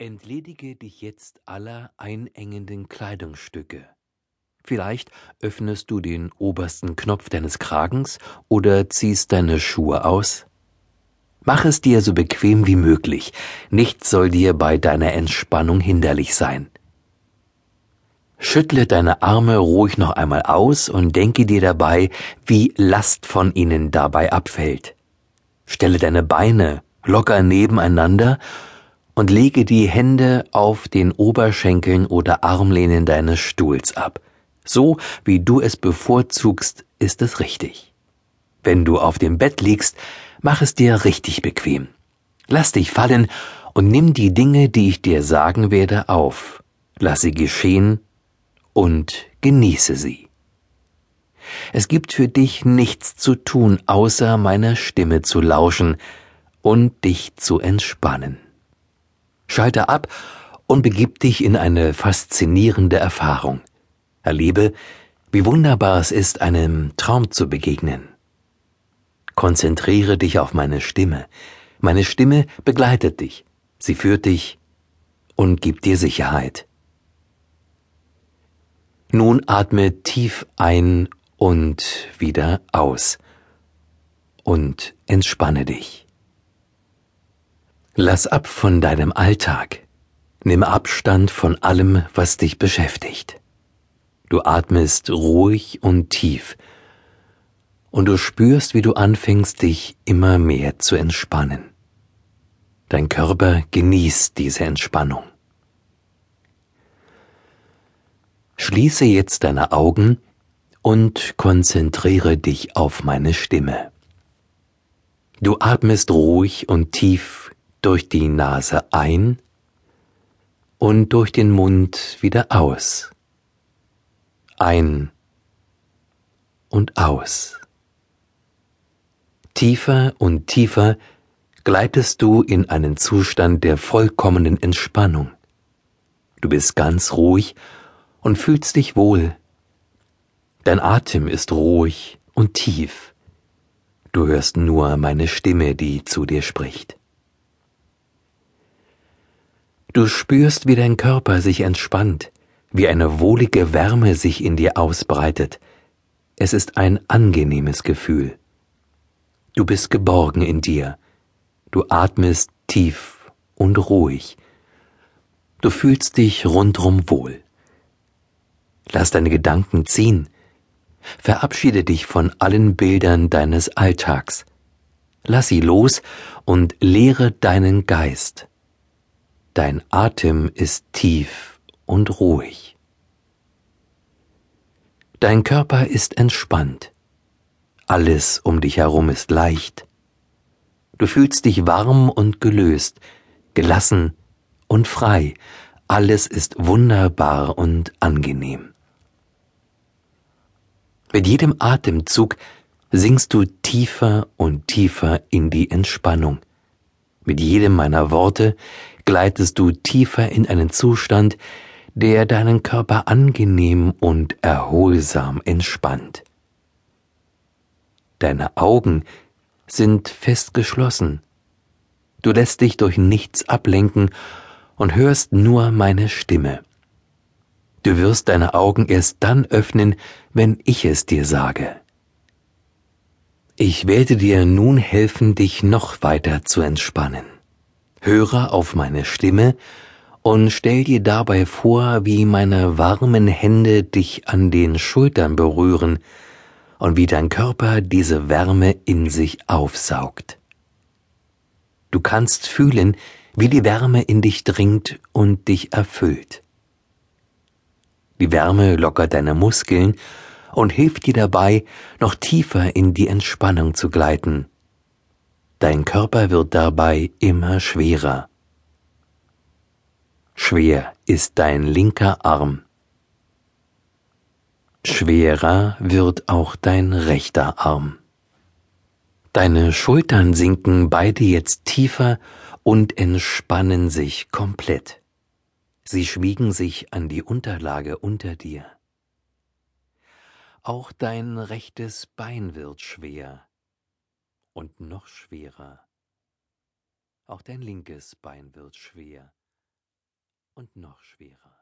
Entledige dich jetzt aller einengenden Kleidungsstücke. Vielleicht öffnest du den obersten Knopf deines Kragens oder ziehst deine Schuhe aus. Mach es dir so bequem wie möglich, nichts soll dir bei deiner Entspannung hinderlich sein. Schüttle deine Arme ruhig noch einmal aus und denke dir dabei, wie Last von ihnen dabei abfällt. Stelle deine Beine locker nebeneinander und lege die Hände auf den Oberschenkeln oder Armlehnen deines Stuhls ab. So wie du es bevorzugst, ist es richtig. Wenn du auf dem Bett liegst, mach es dir richtig bequem. Lass dich fallen und nimm die Dinge, die ich dir sagen werde, auf. Lass sie geschehen und genieße sie. Es gibt für dich nichts zu tun, außer meiner Stimme zu lauschen und dich zu entspannen. Schalte ab und begib dich in eine faszinierende Erfahrung. Erlebe, wie wunderbar es ist, einem Traum zu begegnen. Konzentriere dich auf meine Stimme. Meine Stimme begleitet dich, sie führt dich und gibt dir Sicherheit. Nun atme tief ein und wieder aus und entspanne dich. Lass ab von deinem Alltag. Nimm Abstand von allem, was dich beschäftigt. Du atmest ruhig und tief, und du spürst, wie du anfängst, dich immer mehr zu entspannen. Dein Körper genießt diese Entspannung. Schließe jetzt deine Augen und konzentriere dich auf meine Stimme. Du atmest ruhig und tief durch die Nase ein und durch den Mund wieder aus. Ein und aus. Tiefer und tiefer gleitest du in einen Zustand der vollkommenen Entspannung. Du bist ganz ruhig und fühlst dich wohl. Dein Atem ist ruhig und tief. Du hörst nur meine Stimme, die zu dir spricht. Du spürst, wie dein Körper sich entspannt, wie eine wohlige Wärme sich in dir ausbreitet. Es ist ein angenehmes Gefühl. Du bist geborgen in dir. Du atmest tief und ruhig. Du fühlst dich rundrum wohl. Lass deine Gedanken ziehen. Verabschiede dich von allen Bildern deines Alltags. Lass sie los und lehre deinen Geist. Dein Atem ist tief und ruhig. Dein Körper ist entspannt. Alles um dich herum ist leicht. Du fühlst dich warm und gelöst, gelassen und frei. Alles ist wunderbar und angenehm. Mit jedem Atemzug sinkst du tiefer und tiefer in die Entspannung. Mit jedem meiner Worte gleitest du tiefer in einen Zustand, der deinen Körper angenehm und erholsam entspannt. Deine Augen sind fest geschlossen. Du lässt dich durch nichts ablenken und hörst nur meine Stimme. Du wirst deine Augen erst dann öffnen, wenn ich es dir sage. Ich werde dir nun helfen, dich noch weiter zu entspannen. Höre auf meine Stimme und stell dir dabei vor, wie meine warmen Hände dich an den Schultern berühren und wie dein Körper diese Wärme in sich aufsaugt. Du kannst fühlen, wie die Wärme in dich dringt und dich erfüllt. Die Wärme lockert deine Muskeln und hilft dir dabei, noch tiefer in die Entspannung zu gleiten Dein Körper wird dabei immer schwerer. Schwer ist dein linker Arm. Schwerer wird auch dein rechter Arm. Deine Schultern sinken beide jetzt tiefer und entspannen sich komplett. Sie schmiegen sich an die Unterlage unter dir. Auch dein rechtes Bein wird schwer und noch schwerer. Auch dein linkes Bein wird schwer und noch schwerer.